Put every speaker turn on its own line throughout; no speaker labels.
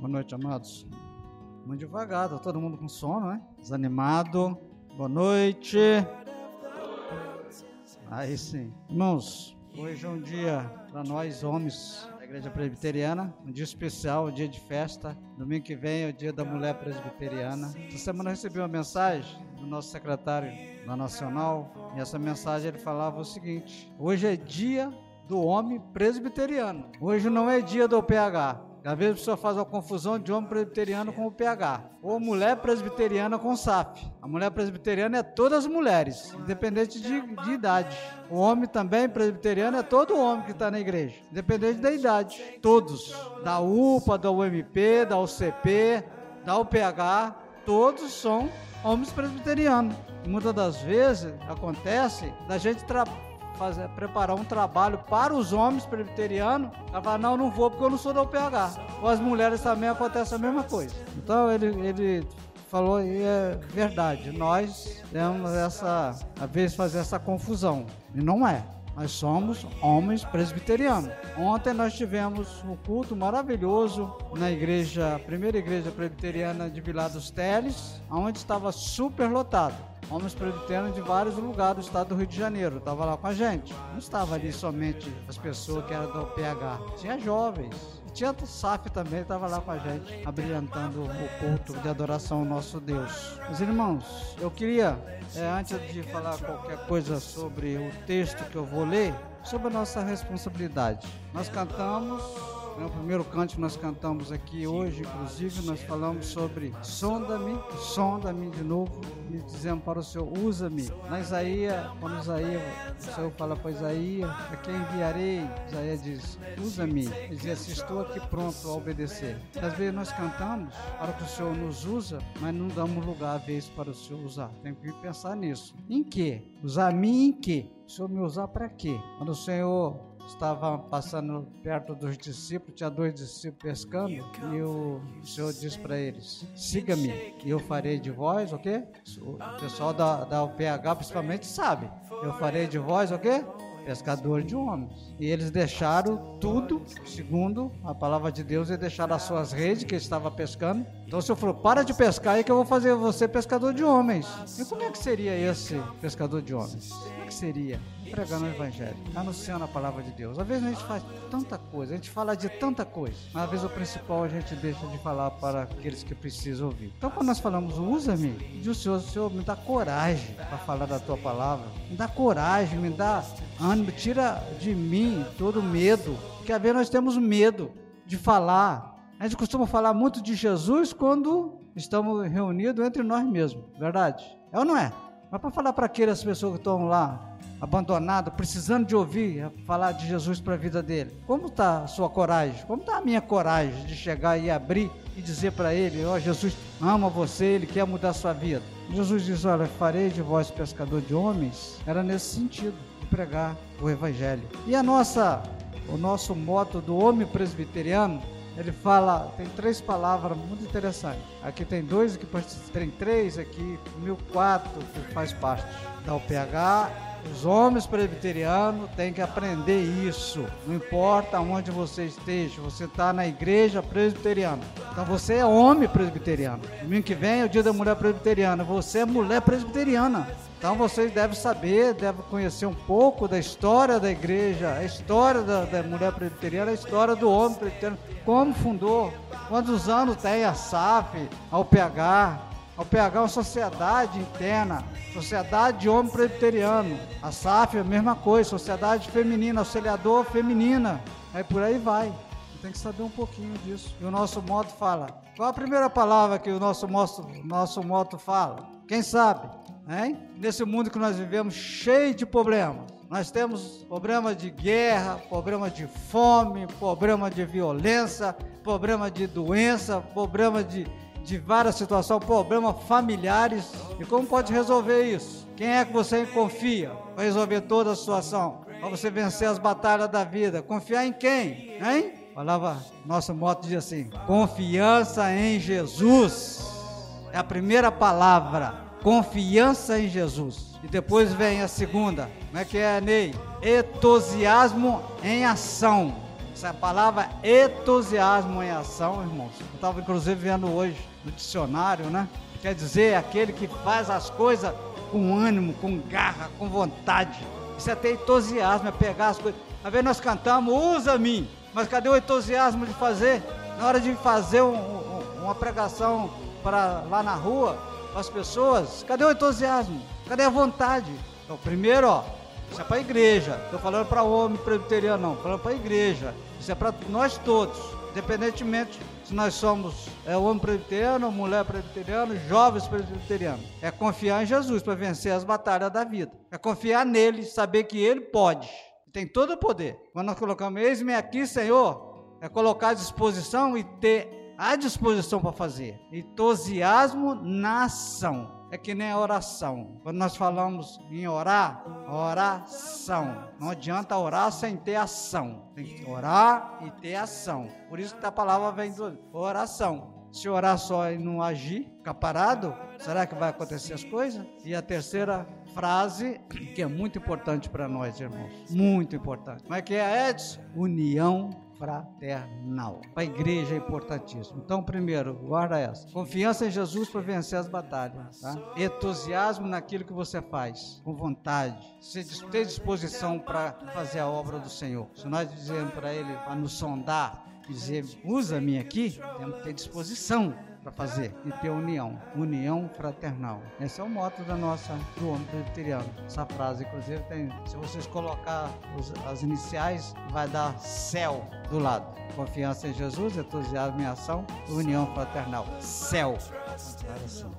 Boa noite, amados. Muito devagar, tá todo mundo com sono, né? Desanimado. Boa noite. Aí sim. Irmãos, hoje é um dia para nós, homens da Igreja Presbiteriana, um dia especial, um dia de festa. Domingo que vem é o dia da mulher presbiteriana. Essa semana eu recebi uma mensagem do nosso secretário da Nacional, e essa mensagem ele falava o seguinte: hoje é dia do homem presbiteriano. Hoje não é dia do PH. Às vezes a pessoa faz uma confusão de homem presbiteriano com o PH, ou mulher presbiteriana com o SAF. A mulher presbiteriana é todas as mulheres, independente de, de idade. O homem também presbiteriano é todo homem que está na igreja, independente da idade. Todos. Da UPA, da UMP, da UCP, da UPH, todos são homens presbiterianos. E muitas das vezes acontece da gente trabalhar fazer, preparar um trabalho para os homens presbiterianos, ela fala, não, não vou porque eu não sou da UPH. Com as mulheres também acontece a mesma coisa. Então ele, ele falou e é verdade. Nós temos essa, às vezes, fazer essa confusão. E não é. Nós somos homens presbiterianos. Ontem nós tivemos um culto maravilhoso na igreja, primeira igreja presbiteriana de Vilar dos Teles, onde estava super lotado homens presbiterianos de vários lugares do estado do Rio de Janeiro. Estava lá com a gente. Não estava ali somente as pessoas que eram do PH. Tinha jovens. E tinha o SAF também, estava lá com a gente, abrilhantando o culto de adoração ao nosso Deus. Meus irmãos, eu queria, é, antes de falar qualquer coisa sobre o texto que eu vou ler, sobre a nossa responsabilidade. Nós cantamos no primeiro canto que nós cantamos aqui hoje, inclusive, nós falamos sobre sonda-me, sonda-me de novo, e dizemos para o Senhor, usa-me. Na Isaías, quando Isaías, o Senhor fala para Isaías, a quem enviarei? Isaías diz, usa-me. Ele diz assim, estou aqui pronto a obedecer. Às vezes nós cantamos para que o Senhor nos usa, mas não damos lugar às vezes para o Senhor usar. Tem que pensar nisso. Em que? Usar a mim em que? O Senhor me usar para quê? Quando o Senhor estava passando perto dos discípulos, tinha dois discípulos pescando, e o Senhor disse para eles: siga-me, e eu farei de vós o quê? O pessoal da, da UPH principalmente sabe. Eu farei de vós o quê? pescador de homens. E eles deixaram tudo, segundo a palavra de Deus, e deixaram as suas redes que estava pescando. Então o Senhor falou: para de pescar aí que eu vou fazer você pescador de homens. E como é que seria esse pescador de homens? Como é que seria? pregando o Evangelho, anunciando a palavra de Deus. Às vezes a gente faz tanta coisa, a gente fala de tanta coisa, mas às vezes o principal a gente deixa de falar para aqueles que precisam ouvir. Então quando nós falamos, usa-me, diz o Senhor, Senhor, me dá coragem para falar da tua palavra, me dá coragem, me dá ânimo, tira de mim todo medo, porque às vezes nós temos medo de falar. A gente costuma falar muito de Jesus quando estamos reunidos entre nós mesmos, verdade? É ou não é? Mas para falar para aquelas pessoas que estão lá abandonado, precisando de ouvir falar de Jesus para a vida dele. Como está a sua coragem? Como está a minha coragem de chegar e abrir e dizer para ele: Ó, oh, Jesus ama você, ele quer mudar a sua vida. Jesus diz: Olha, farei de vós pescador de homens. Era nesse sentido, de pregar o Evangelho. E a nossa, o nosso moto do homem presbiteriano ele fala, tem três palavras muito interessantes. Aqui tem dois, aqui tem três, aqui mil quatro que faz parte da UPH os homens presbiterianos têm que aprender isso. Não importa onde você esteja, você está na igreja presbiteriana. Então você é homem presbiteriano. Domingo que vem é o dia da mulher presbiteriana. Você é mulher presbiteriana. Então vocês devem saber, devem conhecer um pouco da história da igreja, a história da, da mulher presbiteriana, a história do homem presbiteriano, como fundou, quantos anos tem a SAF, a UPH, ao PH uma sociedade interna, sociedade de homem presbiteriano. A SAF é a mesma coisa, sociedade feminina, auxiliador feminina. Aí por aí vai. Tem que saber um pouquinho disso. E o nosso moto fala. Qual a primeira palavra que o nosso, nosso, nosso moto fala? Quem sabe? Hein? Nesse mundo que nós vivemos cheio de problemas. Nós temos problema de guerra, problema de fome, problema de violência, problema de doença, problema de de várias situações, problemas familiares. E como pode resolver isso? Quem é que você confia para resolver toda a situação? Para você vencer as batalhas da vida? Confiar em quem? Hein? Falava, nosso moto diz assim: confiança em Jesus. É a primeira palavra. Confiança em Jesus. E depois vem a segunda. Como é que é, Ney? Entusiasmo em ação Essa palavra entusiasmo em ação, irmãos. Eu estava inclusive vendo hoje no dicionário, né? Quer dizer aquele que faz as coisas com ânimo, com garra, com vontade. Isso é ter entusiasmo, é pegar as coisas. Às vezes nós cantamos, usa-me, mas cadê o entusiasmo de fazer? Na hora de fazer um, um, uma pregação para lá na rua, para as pessoas, cadê o entusiasmo? Cadê a vontade? Então, primeiro, ó, isso é para a igreja. Estou falando para o homem presbiteriano, não. Estou falando para a igreja. Isso é para nós todos, independentemente nós somos é, homem presbiteriano, mulher presbiteriana, jovens presbiterianos. É confiar em Jesus para vencer as batalhas da vida. É confiar nele, saber que ele pode. Tem todo o poder. Quando nós colocamos, eis-me aqui, Senhor, é colocar à disposição e ter à disposição para fazer. Entusiasmo na ação é que nem a oração. Quando nós falamos em orar, oração. Não adianta orar sem ter ação. Tem que orar e ter ação. Por isso que a palavra vem do oração. Se orar só e não agir, ficar parado, será que vai acontecer as coisas? E a terceira frase, que é muito importante para nós, irmãos. Muito importante. Como é que é, Edson? União fraternal. Para a igreja é importantíssimo. Então, primeiro, guarda essa. Confiança em Jesus para vencer as batalhas. Tá? Entusiasmo naquilo que você faz, com vontade. Você ter disposição para fazer a obra do Senhor. Se nós dizemos para Ele, para nos sondar, dizer, usa-me aqui, temos que ter disposição para fazer e ter união, união fraternal. Esse é o moto da nossa do homem presbiteriano. Essa frase, inclusive, tem, se vocês colocar os, as iniciais, vai dar céu do lado. Confiança em Jesus, entusiasmo em ação, união fraternal. Céu.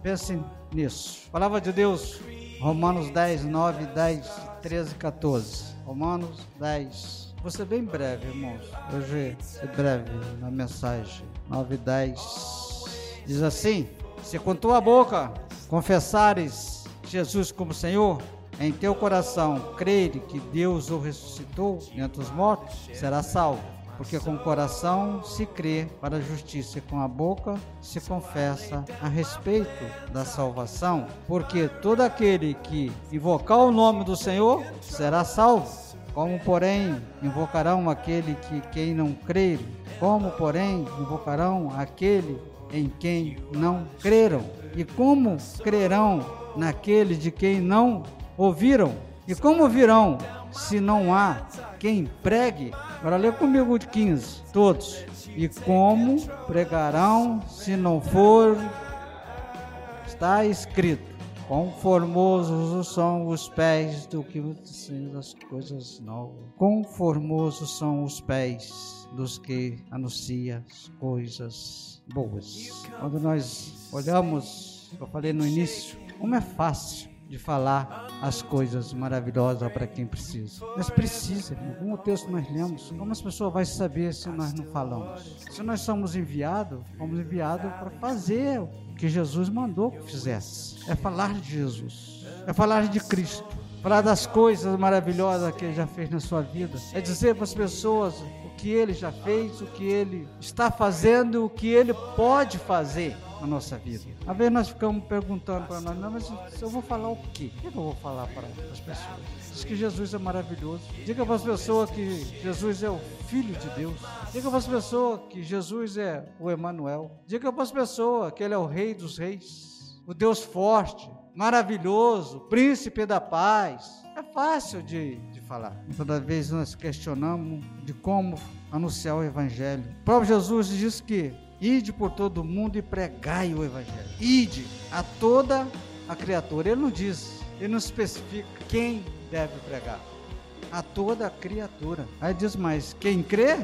Pensem nisso. Palavra de Deus, Romanos 10, 9, 10, 13, 14. Romanos 10. Vou ser bem breve, irmãos. Hoje é breve na mensagem. 9, 10. Diz assim: Se com tua boca confessares Jesus como Senhor, em teu coração crer que Deus o ressuscitou dentre os mortos, será salvo. Porque com o coração se crê para a justiça e com a boca se confessa a respeito da salvação. Porque todo aquele que invocar o nome do Senhor será salvo. Como, porém, invocarão aquele que quem não crer? Como, porém, invocarão aquele em quem não creram? E como crerão naquele de quem não ouviram? E como virão se não há quem pregue? Agora lê comigo de 15, todos. E como pregarão se não for? Está escrito. Quão formosos são os pés do que dizem as coisas novas. Quão formosos são os pés dos que anunciam as coisas boas. Quando nós olhamos, eu falei no início, como é fácil de falar as coisas maravilhosas para quem precisa. Mas precisa, como o texto nós lemos, como as pessoas vão saber se nós não falamos? Se nós somos enviados, fomos enviados para fazer que Jesus mandou que fizesse. É falar de Jesus, é falar de Cristo, falar das coisas maravilhosas que ele já fez na sua vida, é dizer para as pessoas que ele já fez, o que ele está fazendo, o que ele pode fazer na nossa vida. Às vezes nós ficamos perguntando para nós, não, mas eu vou falar o quê? O que eu vou falar para as pessoas? Diz que Jesus é maravilhoso. Diga para as pessoas que Jesus é o Filho de Deus. Diga para as pessoas que Jesus é o Emanuel. Diga para as pessoas que Ele é o Rei dos Reis, o Deus forte, maravilhoso, Príncipe da Paz. É fácil de, de falar. Toda vez nós questionamos de como anunciar o Evangelho. O próprio Jesus diz que ide por todo mundo e pregai o Evangelho. Ide a toda a criatura. Ele não diz, ele não especifica quem deve pregar. A toda a criatura. Aí diz mais: quem crê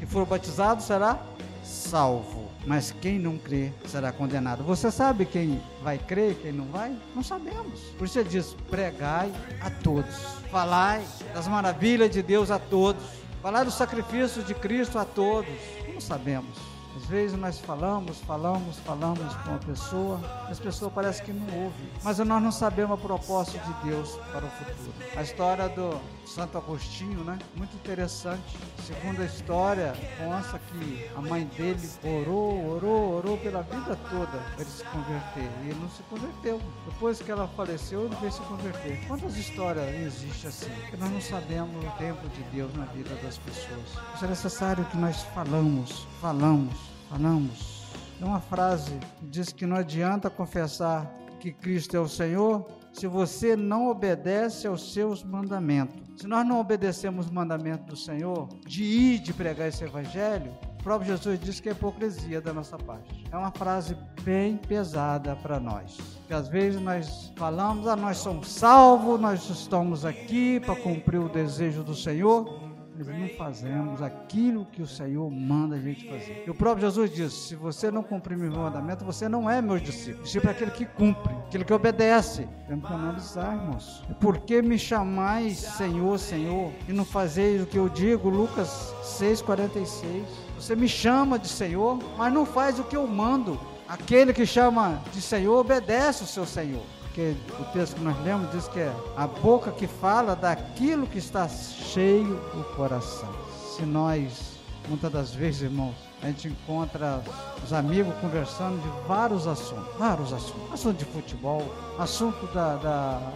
e for batizado será salvo mas quem não crê será condenado. Você sabe quem vai crer e quem não vai? Não sabemos. Por isso ele diz: pregai a todos, falai das maravilhas de Deus a todos, falai do sacrifício de Cristo a todos. Não sabemos. Às vezes nós falamos, falamos, falamos com uma pessoa, as pessoas parecem que não ouvem, mas nós não sabemos a proposta de Deus para o futuro. A história do Santo Agostinho, né? Muito interessante. Segundo a história, consta que a mãe dele orou, orou, orou pela vida toda para ele se converter. E ele não se converteu. Depois que ela faleceu, ele veio se converter. Quantas histórias existem assim? Que nós não sabemos o tempo de Deus na vida das pessoas. Isso é necessário que nós falamos, falamos, falamos. Tem uma frase que diz que não adianta confessar que Cristo é o Senhor se você não obedece aos seus mandamentos. Se nós não obedecemos os mandamentos do Senhor, de ir de pregar esse evangelho, o próprio Jesus disse que é hipocrisia da nossa parte. É uma frase bem pesada para nós. Que às vezes nós falamos, ah, nós somos salvos, nós estamos aqui para cumprir o desejo do Senhor mas não fazemos aquilo que o Senhor manda a gente fazer. E o próprio Jesus disse: se você não cumprir meu mandamento, você não é meu discípulo. Discípulo é aquele que cumpre, aquele que obedece. Temos que analisar, irmãos. Por que me chamais Senhor, Senhor, e não fazeis o que eu digo? Lucas 6,46. Você me chama de Senhor, mas não faz o que eu mando. Aquele que chama de Senhor obedece o seu Senhor porque o texto que nós lemos diz que é a boca que fala daquilo que está cheio o coração. Se nós, muitas das vezes, irmãos, a gente encontra os amigos conversando de vários assuntos, vários assuntos, assunto de futebol, assunto da, da,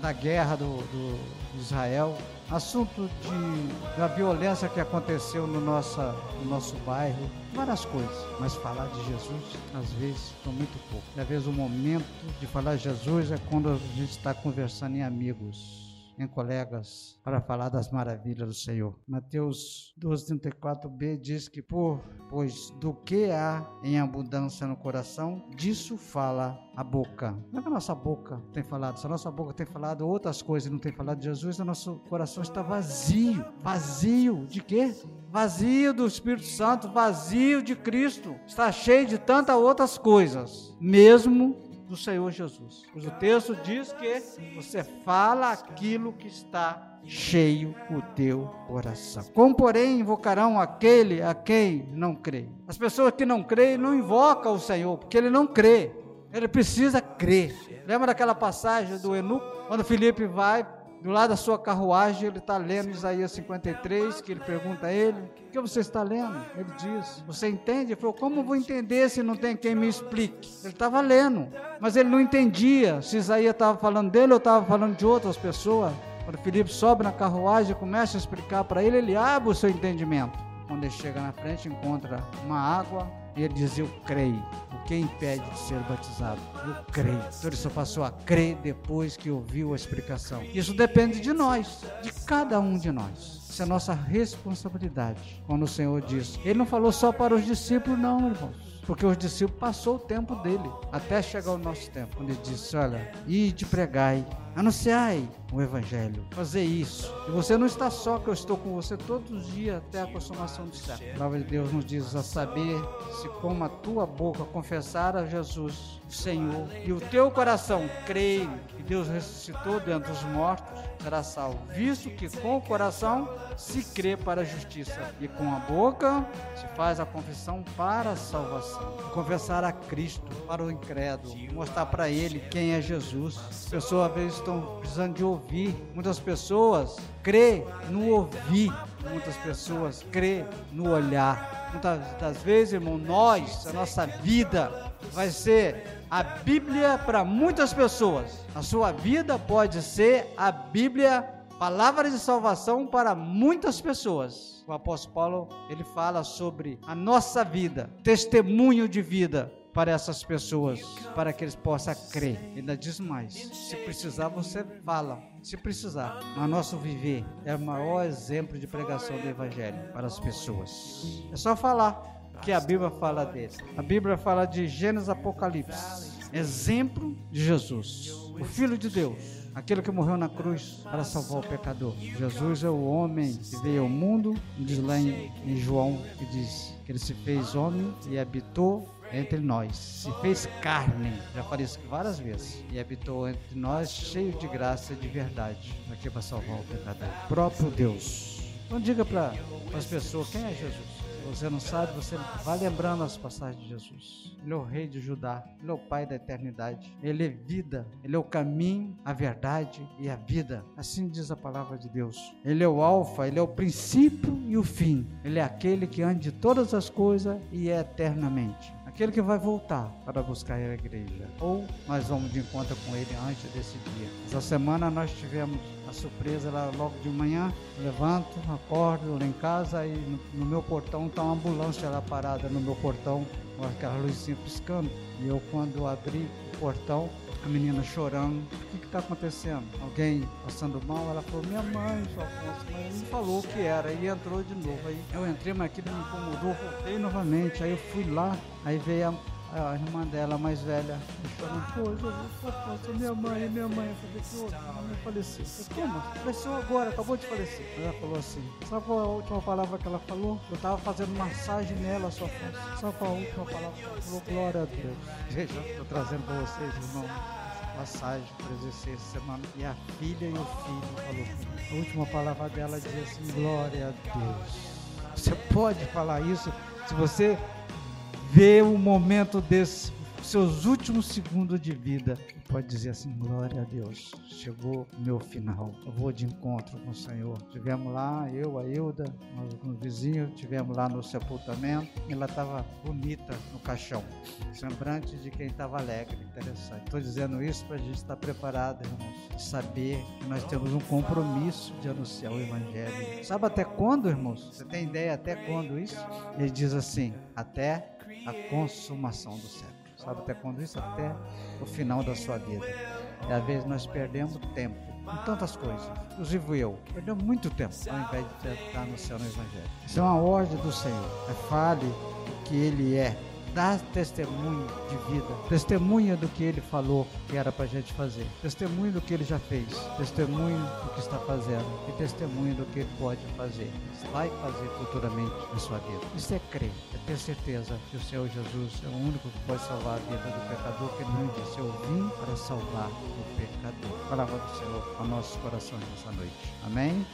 da guerra do, do Israel, assunto de, da violência que aconteceu no, nossa, no nosso bairro, várias coisas. Mas falar de Jesus, às vezes, é muito pouco. Às vezes, o momento de falar de Jesus é quando a gente está conversando em amigos em colegas para falar das maravilhas do Senhor. Mateus 12:34b diz que por pois do que há em abundância no coração, disso fala a boca. Não é que a nossa boca tem falado, se a nossa boca tem falado outras coisas e não tem falado de Jesus, o nosso coração está vazio. Vazio de quê? Vazio do Espírito Santo, vazio de Cristo. Está cheio de tantas outras coisas, mesmo do Senhor Jesus. Pois o texto diz que você fala aquilo que está cheio o teu coração. Como, porém, invocarão aquele a quem não crê? As pessoas que não creem não invocam o Senhor, porque ele não crê. Ele precisa crer. Lembra daquela passagem do Eunuco? Quando Felipe vai do lado da sua carruagem, ele está lendo Isaías 53, que ele pergunta a ele, o que você está lendo? Ele diz, você entende? Ele falou, como vou entender se não tem quem me explique? Ele estava lendo, mas ele não entendia se Isaías estava falando dele ou estava falando de outras pessoas. Quando Filipe sobe na carruagem e começa a explicar para ele, ele abre o seu entendimento. Quando ele chega na frente, encontra uma água, e ele diz: Eu creio. O que impede de ser batizado? Eu creio. Então ele só passou a crer depois que ouviu a explicação. Isso depende de nós, de cada um de nós. Isso é nossa responsabilidade. Quando o Senhor diz, Ele não falou só para os discípulos, não, irmãos porque os discípulos passou o tempo dele até chegar o nosso tempo, ele disse: Olha, ide pregai, anunciai o evangelho, fazer isso. E você não está só, que eu estou com você todos os dias até a consumação do século. A palavra de Deus nos diz a saber se com a tua boca confessar a Jesus, o Senhor, e o teu coração crer que Deus ressuscitou dentre os mortos, será salvo. Visto que com o coração se crê para a justiça e com a boca se faz a confissão para a salvação. Confessar a Cristo para o incrédulo, mostrar para ele quem é Jesus. As pessoas às vezes estão precisando de ouvir. Muitas pessoas crê no ouvir. Muitas pessoas crê no olhar. Muitas das vezes, irmão, nós, a nossa vida vai ser a Bíblia para muitas pessoas. A sua vida pode ser a Bíblia, palavra de salvação para muitas pessoas. O apóstolo Paulo, ele fala sobre a nossa vida, testemunho de vida para essas pessoas, para que eles possam crer. Ainda diz mais: se precisar, você fala. Se precisar, mas nosso viver é o maior exemplo de pregação do Evangelho para as pessoas. É só falar que a Bíblia fala dele. A Bíblia fala de Gênesis Apocalipse, exemplo de Jesus, o Filho de Deus, aquele que morreu na cruz para salvar o pecador. Jesus é o homem que veio ao mundo, diz lá em, em João, que diz que ele se fez homem e habitou entre nós, se fez carne, já falei isso várias vezes, e habitou entre nós cheio de graça e de verdade, aqui para salvar o pecador. O próprio Deus. Então diga para as pessoas quem é Jesus. você não sabe, você vai lembrando as passagens de Jesus. Ele é o rei de Judá, ele é o pai da eternidade, ele é vida, ele é o caminho, a verdade e a vida. Assim diz a palavra de Deus. Ele é o alfa, ele é o princípio e o fim. Ele é aquele que anda de todas as coisas e é eternamente aquele que vai voltar para buscar a igreja. Ou nós vamos de encontro com ele antes desse dia. Essa semana nós tivemos a surpresa lá logo de manhã. Levanto, acordo lá em casa e no, meu portão está uma ambulância lá parada no meu portão, com aquela luzinha piscando. E eu quando abri o portão, a menina chorando. O que está acontecendo? Alguém passando mal? Ela falou, minha mãe, sua Afonso, mas não falou o que era. E entrou de novo. Aí eu entrei, mas aquilo me incomodou, voltei novamente. Aí eu fui lá, aí veio a a irmã dela, mais velha, chorando, pô, Jesus, minha mãe, minha mãe, eu falei, pô, minha mãe faleceu. Eu como? Faleceu agora, acabou de falecer. Ela falou assim, sabe qual é a última palavra que ela falou? Eu tava fazendo massagem nela, sua Afonso. Sabe qual é a última palavra que ela falou? Glória a Deus. Gente, eu tô trazendo pra vocês, irmão passagem presenciei essa semana e a filha e o filho falou a última palavra dela diz assim glória a Deus você pode falar isso se você vê um momento desse seus últimos segundos de vida, pode dizer assim: glória a Deus, chegou o meu final. Eu vou de encontro com o Senhor. Tivemos lá, eu, a Hilda, com o vizinho, tivemos lá no sepultamento. Ela estava bonita no caixão, semblante de quem estava alegre. Interessante. Estou dizendo isso para a gente estar preparado, irmãos, saber que nós temos um compromisso de anunciar o Evangelho. Sabe até quando, irmãos? Você tem ideia até quando isso? Ele diz assim: até a consumação do século. Sabe até quando isso? Até o final da sua vida. E às vezes nós perdemos tempo com tantas coisas, inclusive eu, perdemos muito tempo ao invés de estar no céu no Evangelho. Isso é uma ordem do Senhor. É fale que Ele é dá testemunho de vida, testemunha do que ele falou que era para a gente fazer, testemunho do que ele já fez, testemunho do que está fazendo e testemunho do que ele pode fazer, vai fazer futuramente na sua vida. Isso é crer, é ter certeza que o Senhor Jesus é o único que pode salvar a vida do pecador, que não disse, eu vim para salvar o pecador. Palavra do Senhor a nossos corações nessa noite. Amém?